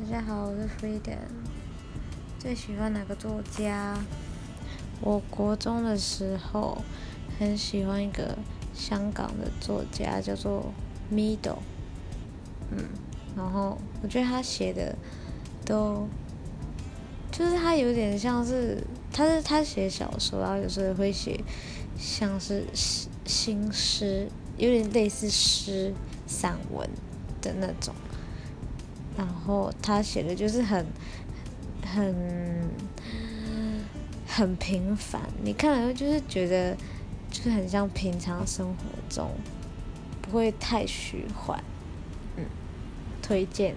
大家好，我是 Freedom。最喜欢哪个作家？我国中的时候很喜欢一个香港的作家，叫做 Middle。嗯，然后我觉得他写的都，就是他有点像是，他是他写小说，然后有时候会写像是新诗，有点类似诗散文的那种。然后他写的就是很很很平凡，你看了就是觉得就是很像平常生活中，不会太虚幻，嗯，推荐。